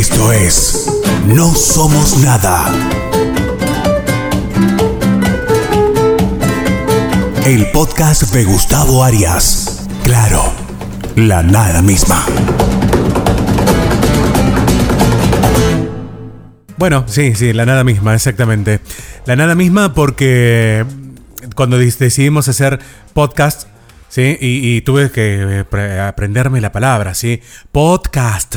Esto es No Somos Nada. El podcast de Gustavo Arias. Claro, la nada misma. Bueno, sí, sí, la nada misma, exactamente. La nada misma porque cuando decidimos hacer podcast, ¿sí? Y, tuve que eh, aprenderme la palabra, ¿sí? Podcast.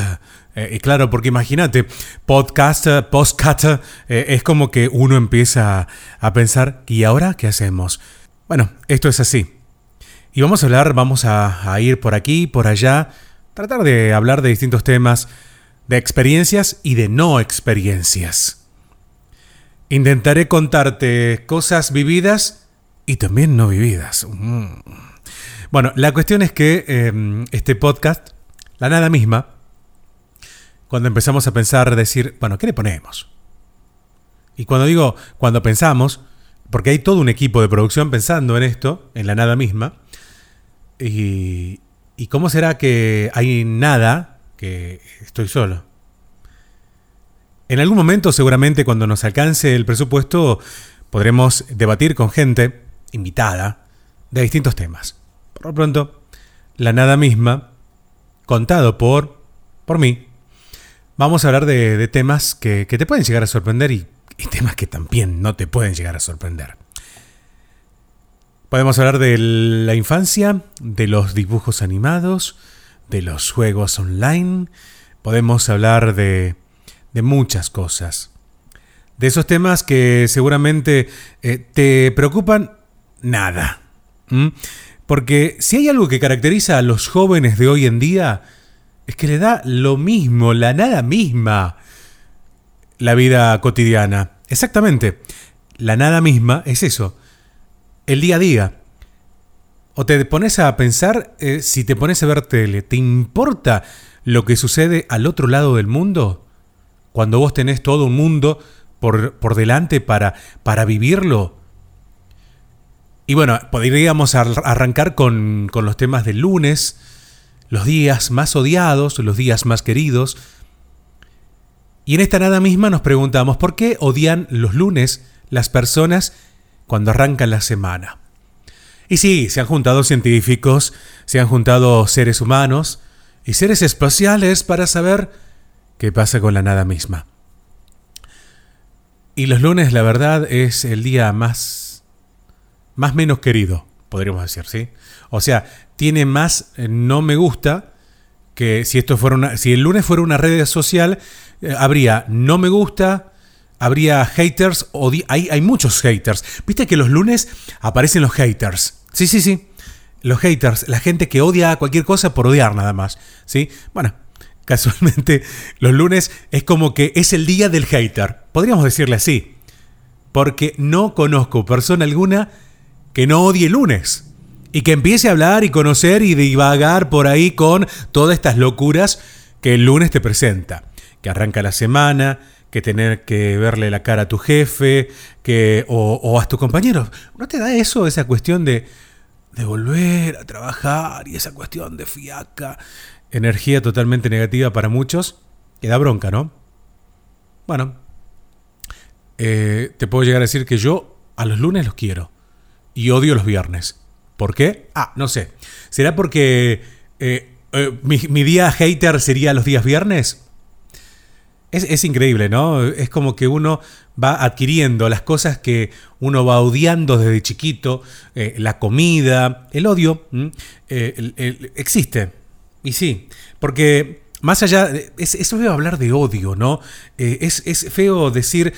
Eh, y claro, porque imagínate, podcast, podcast, eh, es como que uno empieza a pensar, ¿y ahora qué hacemos? Bueno, esto es así. Y vamos a hablar, vamos a, a ir por aquí, por allá, tratar de hablar de distintos temas, de experiencias y de no experiencias. Intentaré contarte cosas vividas y también no vividas. Mm. Bueno, la cuestión es que em, este podcast, la nada misma, cuando empezamos a pensar, decir, bueno, ¿qué le ponemos? Y cuando digo, cuando pensamos, porque hay todo un equipo de producción pensando en esto, en la nada misma, y, cómo será que hay nada que estoy solo. En algún momento, seguramente cuando nos alcance el presupuesto, podremos debatir con gente invitada de distintos temas. Por lo pronto, la nada misma, contado por, por mí, vamos a hablar de, temas que, te pueden llegar a sorprender y, y temas que también no te pueden llegar a sorprender. Podemos hablar de la infancia, de los dibujos animados, de los juegos online, podemos hablar de, de muchas cosas. De esos temas que seguramente eh, te preocupan, nada. Porque si hay algo que caracteriza a los jóvenes de hoy en día, es que le da lo mismo, la nada misma, la vida cotidiana. Exactamente. La nada misma es eso, el día a día. O te pones a pensar, eh, si te pones a ver tele, ¿te importa lo que sucede al otro lado del mundo? Cuando vos tenés todo un mundo por, por delante para, para vivirlo. Y bueno, podríamos arrancar con, con los temas del lunes, los días más odiados, los días más queridos. Y en esta nada misma nos preguntamos, ¿por qué odian los lunes las personas cuando arrancan la semana? Y sí, se han juntado científicos, se han juntado seres humanos y seres espaciales para saber qué pasa con la nada misma. Y los lunes, la verdad, es el día más, más menos querido, podríamos decir, ¿sí? O sea, tiene más eh, no me gusta que si esto fuera una, si el lunes fuera una red social, eh, habría no me gusta, habría haters, hay, hay muchos haters. Viste que los lunes aparecen los haters. Sí, sí, sí. Los haters, la gente que odia cualquier cosa por odiar nada más. ¿sí? Bueno, casualmente los lunes es como que es el día del hater. Podríamos decirle así. Porque no conozco persona alguna que no odie lunes. Y que empiece a hablar y conocer y divagar por ahí con todas estas locuras que el lunes te presenta. Que arranca la semana, que tener que verle la cara a tu jefe, que, o, a tus compañeros. ¿No te da eso, esa cuestión de, de volver a trabajar y esa cuestión de fiaca? Energía totalmente negativa para muchos, que da bronca, ¿no? Bueno, eh, te puedo llegar a decir que yo a los lunes los quiero y odio los viernes. ¿Por qué? Ah, no sé. ¿Será porque eh, eh, mi, día hater sería los días viernes? Es, increíble, ¿no? Es como que uno va adquiriendo las cosas que uno va odiando desde chiquito, eh, la comida, el odio, existe. Y sí, porque más allá, es, es hablar de odio, ¿no? Es, es, feo decir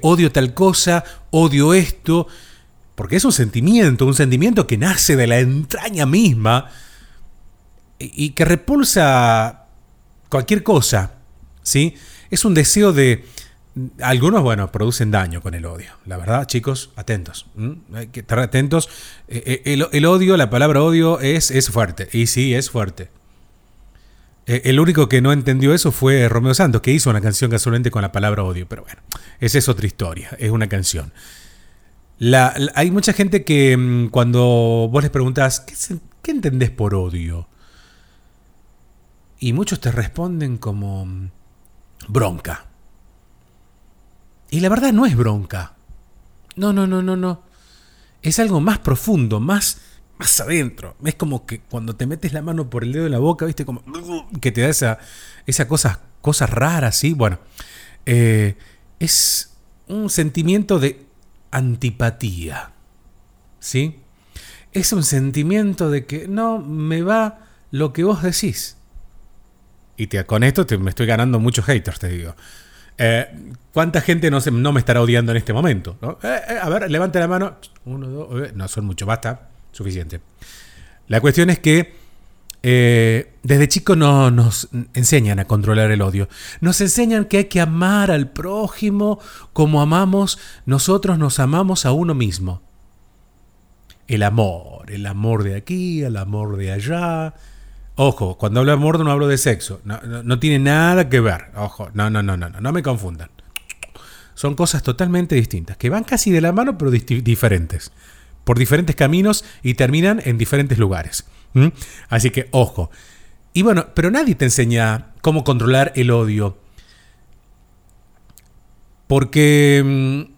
odio tal cosa, odio esto, porque es un sentimiento, un sentimiento que nace de la entraña misma y que repulsa cualquier cosa, ¿sí? es un deseo de... Algunos, bueno, producen daño con el odio. La verdad, chicos, atentos. Hay que estar atentos. Eh, eh, el, odio, la palabra odio es, es fuerte. Y sí, es fuerte. Eh, el único que no entendió eso fue Romeo Santos, que hizo una canción casualmente con la palabra odio. Pero bueno, esa es otra historia. Es una canción. Hay mucha gente que mm, cuando vos les preguntas, ¿qué, ¿qué entendés por odio? Y muchos te responden como bronca. Y la verdad no es bronca. No, no, no, no, no. Es algo más profundo, más, más adentro. Es como que cuando te metes la mano por el dedo de la boca, viste, como que te da esa, esa cosa, cosas raras, ¿sí? Bueno, eh, es un sentimiento de antipatía, ¿sí? Es un sentimiento de que no me va lo que vos decís. Y con esto te, me estoy ganando muchos haters, te digo. Eh, ¿Cuánta gente no, se, no, me estará odiando en este momento? Eh, eh, a ver, levante la mano. Uno, dos, no son muchos, basta, suficiente. La cuestión es que desde chicos no, nos enseñan a controlar el odio. Nos enseñan que hay que amar al prójimo como amamos, nosotros nos amamos a uno mismo. El amor, el amor de aquí, el amor de allá, Ojo, cuando hablo de amor no hablo de sexo. No, tiene nada que ver. Ojo, no, no, no, no, no, no me confundan. Son cosas totalmente distintas, que van casi de la mano, pero diferentes. Por diferentes caminos y terminan en diferentes lugares. Así que, ojo. Y bueno, pero nadie te enseña cómo controlar el odio. Porque mm,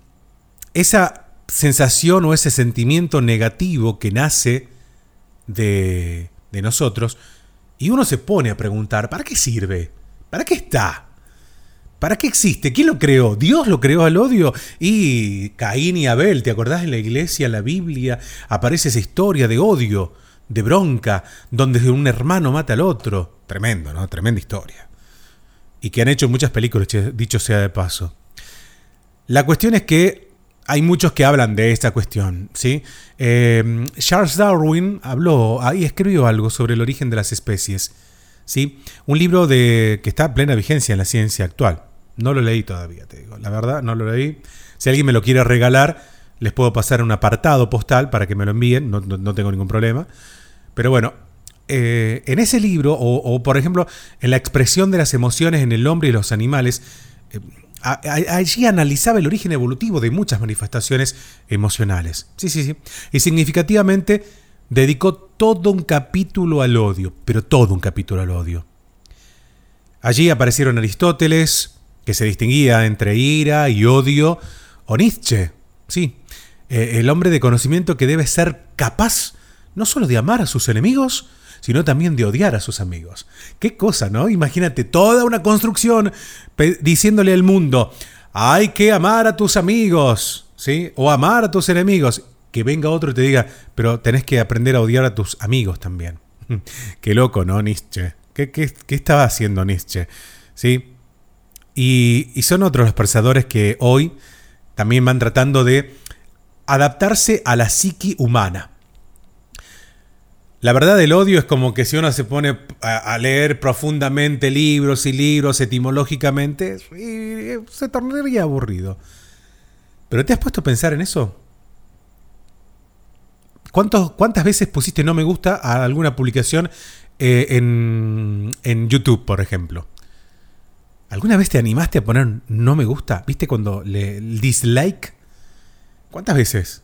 esa sensación o ese sentimiento negativo que nace de, de nosotros y uno se pone a preguntar, ¿para qué sirve? ¿Para qué está? ¿Para qué existe? ¿Quién lo creó? ¿Dios lo creó al odio? Y Caín y Abel, ¿te acordás en la iglesia, en la Biblia? Aparece esa historia de odio, de bronca, donde un hermano mata al otro. Tremendo, ¿no? Tremenda historia. Y que han hecho muchas películas, dicho sea de paso. La cuestión es que hay muchos que hablan de esta cuestión, ¿sí? Eh, Charles Darwin habló, ahí escribió algo sobre el origen de las especies, ¿sí? Un libro de, que está en plena vigencia en la ciencia actual. No lo leí todavía, te digo. La verdad, no lo leí. Si alguien me lo quiere regalar, les puedo pasar un apartado postal para que me lo envíen, no, tengo ningún problema. Pero bueno, eh, en ese libro, o, por ejemplo, en la expresión de las emociones en el hombre y los animales, eh, allí analizaba el origen evolutivo de muchas manifestaciones emocionales. Sí, sí, sí. Y significativamente dedicó todo un capítulo al odio, pero todo un capítulo al odio. Allí aparecieron Aristóteles, que se distinguía entre ira y odio, o Nietzsche, sí, eh, el hombre de conocimiento que debe ser capaz no solo de amar a sus enemigos, sino también de odiar a sus amigos. Qué cosa, ¿no? Imagínate toda una construcción diciéndole al mundo, hay que amar a tus amigos, ¿sí? O amar a tus enemigos. Que venga otro y te diga, pero tenés que aprender a odiar a tus amigos también. qué loco, ¿no, Nietzsche? ¿Qué, qué, estaba haciendo Nietzsche? ¿Sí? Y, y son otros los pensadores que hoy también van tratando de adaptarse a la psiqui humana. La verdad del odio es como que si uno se pone a, leer profundamente libros y libros etimológicamente, se tornaría aburrido. ¿Pero te has puesto a pensar en eso? ¿Cuántas veces pusiste no me gusta a alguna publicación eh, en, en YouTube, por ejemplo? ¿Alguna vez te animaste a poner no me gusta? ¿Viste cuando le dislike? ¿Cuántas veces?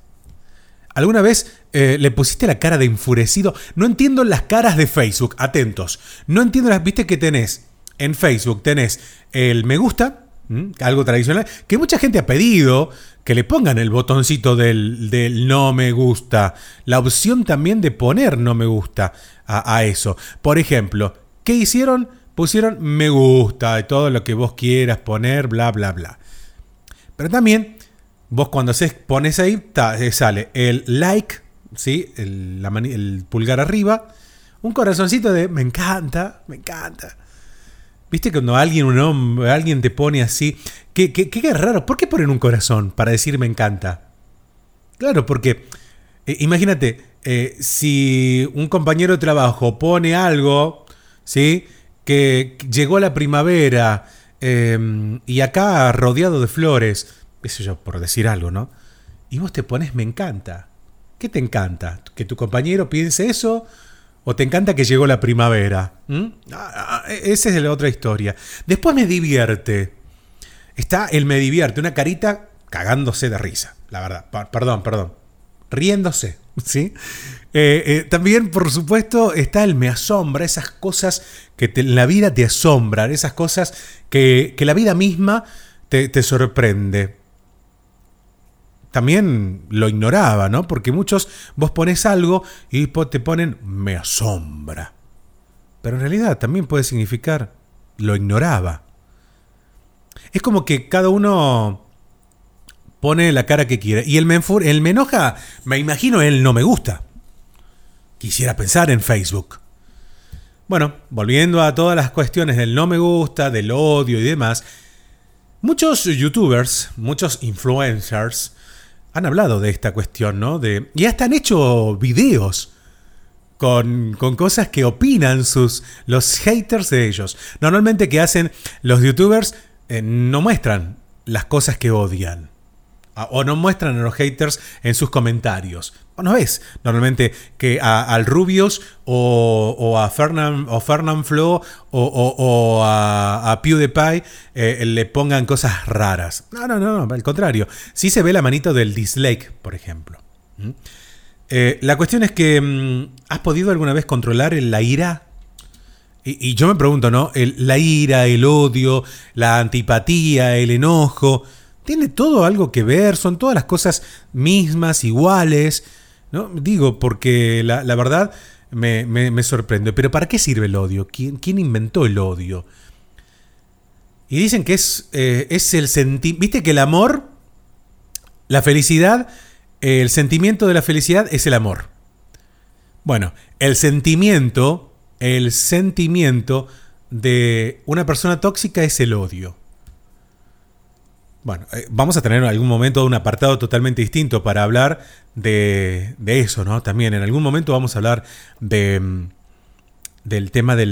¿Alguna vez eh, le pusiste la cara de enfurecido? No entiendo las caras de Facebook, atentos. No entiendo las, viste que tenés en Facebook, tenés el me gusta, algo tradicional, que mucha gente ha pedido que le pongan el botoncito del, no me gusta, la opción también de poner no me gusta a, a eso. Por ejemplo, ¿qué hicieron? Pusieron me gusta todo lo que vos quieras poner, bla, bla, bla. Pero también Vos cuando se pones ahí, eh, sale el like, ¿sí? El, pulgar arriba, un corazoncito de me encanta, me encanta. ¿Viste cuando alguien, un hombre, alguien te pone así? Qué, qué, raro. ¿Por qué ponen un corazón para decir me encanta? Claro, porque eh, imagínate, eh, si un compañero de trabajo pone algo, ¿sí? Que llegó la primavera y acá rodeado de flores, eso yo, por decir algo, ¿no? Y vos te pones me encanta. ¿Qué te encanta? ¿Que tu compañero piense eso? ¿O te encanta que llegó la primavera? ¿Mm? Ah, ah, esa es la otra historia. Después me divierte. Está el me divierte, una carita cagándose de risa, la verdad. perdón, perdón. riéndose, ¿sí? Eh, eh, también, por supuesto, está el me asombra, esas cosas que en la vida te asombran, esas cosas que, la vida misma te, te, sorprende. También lo ignoraba, ¿no? Porque muchos, vos pones algo y te ponen me asombra. Pero en realidad también puede significar lo ignoraba. Es como que cada uno pone la cara que quiere. Y el me, el me enoja, me imagino, él no me gusta. Quisiera pensar en Facebook. Bueno, volviendo a todas las cuestiones del no me gusta, del odio y demás, muchos youtubers, muchos influencers han hablado de esta cuestión, ¿no? De, y hasta han hecho videos con, cosas que opinan sus, los haters de ellos. Normalmente que hacen los youtubers eh, no muestran las cosas que odian. O no muestran a los haters en sus comentarios no ves normalmente que a, al Rubius o, a Fernand, o Fernand Flo o, a, a, PewDiePie eh, le pongan cosas raras. No, no, no, al contrario. Sí se ve la manito del dislike, por ejemplo. ¿Mm? Eh, la cuestión es que, mm, ¿has podido alguna vez controlar la ira? Y, yo me pregunto, ¿no? la ira, el odio, la antipatía, el enojo, ¿tiene todo algo que ver? ¿Son todas las cosas mismas, iguales? ¿no? Digo, porque la, verdad me, sorprende. Pero ¿para qué sirve el odio? ¿Quién, quién inventó el odio? Y dicen que es, eh, es el sentimiento. Viste que el amor, la felicidad, el sentimiento de la felicidad es el amor. Bueno, el sentimiento, el sentimiento de una persona tóxica es el odio. Bueno, eh, vamos a tener en algún momento un apartado totalmente distinto para hablar de, eso, ¿no? También en algún momento vamos a hablar de, mm, del tema de,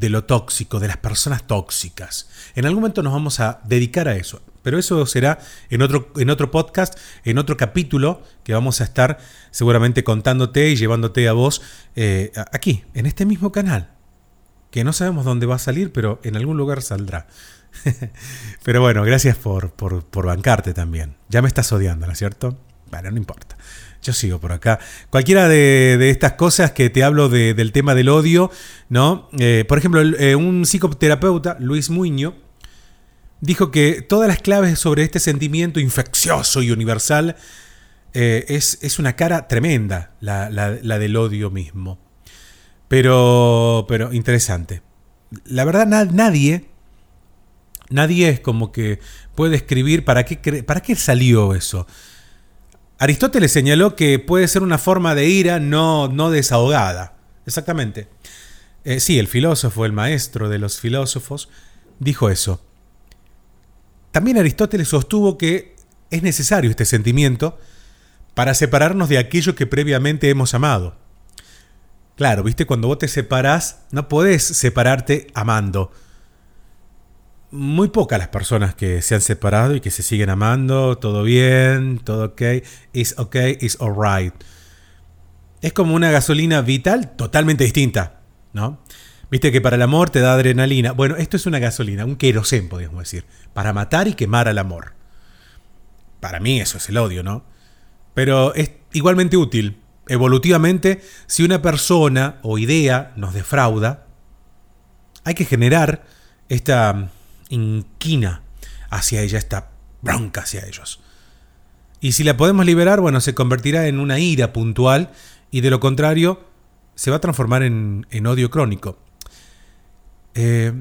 lo tóxico, de las personas tóxicas. En algún momento nos vamos a dedicar a eso, pero eso será en otro, en otro podcast, en otro capítulo que vamos a estar seguramente contándote y llevándote a vos eh, aquí, en este mismo canal, que no sabemos dónde va a salir, pero en algún lugar saldrá. Pero bueno, gracias por, bancarte también. Ya me estás odiando, ¿no es cierto? Bueno, no importa. Yo sigo por acá. Cualquiera de, estas cosas que te hablo del tema del odio, ¿no? Eh, por ejemplo, eh, un psicoterapeuta, Luis Muño, dijo que todas las claves sobre este sentimiento infeccioso y universal eh, es, una cara tremenda, la, la, del odio mismo. Pero, pero interesante. La verdad, nadie Nadie es como que puede escribir para qué, para qué salió eso. Aristóteles señaló que puede ser una forma de ira no, no desahogada. Exactamente. Eh, sí, el filósofo, el maestro de los filósofos, dijo eso. También Aristóteles sostuvo que es necesario este sentimiento para separarnos de aquello que previamente hemos amado. Claro, viste, cuando vos te separás, no podés separarte amando muy pocas las personas que se han separado y que se siguen amando, todo bien, todo ok, is ok, is alright. Es como una gasolina vital totalmente distinta, ¿no? Viste que para el amor te da adrenalina. Bueno, esto es una gasolina, un querosén, podríamos decir, para matar y quemar al amor. Para mí eso es el odio, ¿no? Pero es igualmente útil. Evolutivamente, si una persona o idea nos defrauda, hay que generar esta inquina hacia ella, esta bronca hacia ellos. Y si la podemos liberar, bueno, se convertirá en una ira puntual y de lo contrario se va a transformar en, odio crónico. Eh,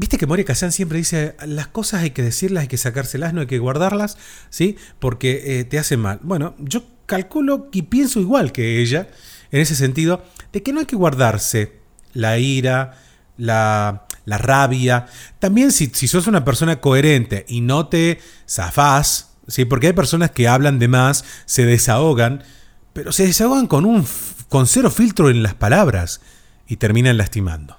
Viste que Moria Kazan siempre dice, las cosas hay que decirlas, hay que sacárselas, no hay que guardarlas, ¿sí? Porque eh, te hace mal. Bueno, yo calculo y pienso igual que ella, en ese sentido, de que no hay que guardarse la ira, la, la rabia. También si, si, sos una persona coherente y no te zafás, ¿sí? porque hay personas que hablan de más, se desahogan, pero se desahogan con, un, con cero filtro en las palabras y terminan lastimando.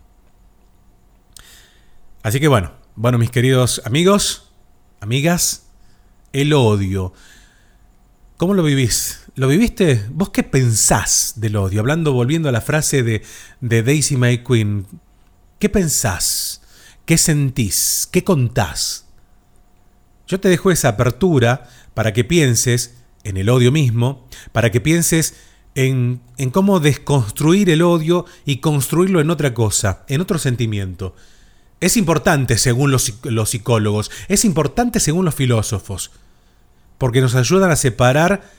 Así que bueno, bueno mis queridos amigos, amigas, el odio. ¿Cómo lo vivís? ¿Lo viviste? ¿Vos qué pensás del odio? Hablando, volviendo a la frase de, de Daisy May Quinn, ¿Qué pensás? ¿Qué sentís? ¿Qué contás? Yo te dejo esa apertura para que pienses en el odio mismo, para que pienses en, en, cómo desconstruir el odio y construirlo en otra cosa, en otro sentimiento. Es importante según los, los psicólogos, es importante según los filósofos, porque nos ayudan a separar,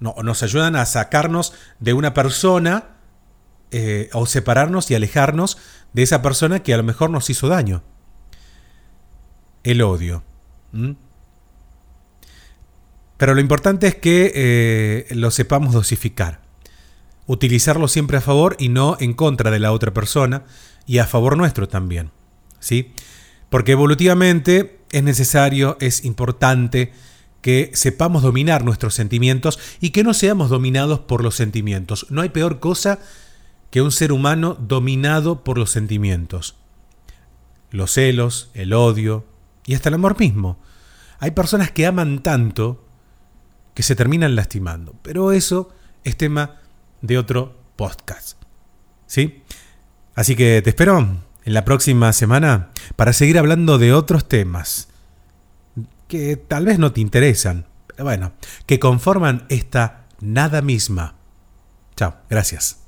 no, nos ayudan a sacarnos de una persona eh, o separarnos y alejarnos de esa persona que a lo mejor nos hizo daño. El odio. Pero lo importante es que eh, lo sepamos dosificar. Utilizarlo siempre a favor y no en contra de la otra persona y a favor nuestro también. ¿Sí? Porque evolutivamente es necesario, es importante que sepamos dominar nuestros sentimientos y que no seamos dominados por los sentimientos. No hay peor cosa que un ser humano dominado por los sentimientos. Los celos, el odio y hasta el amor mismo. Hay personas que aman tanto que se terminan lastimando. Pero eso es tema de otro podcast. ¿Sí? Así que te espero en la próxima semana para seguir hablando de otros temas que tal vez no te interesan, bueno, que conforman esta nada misma. Chao, gracias.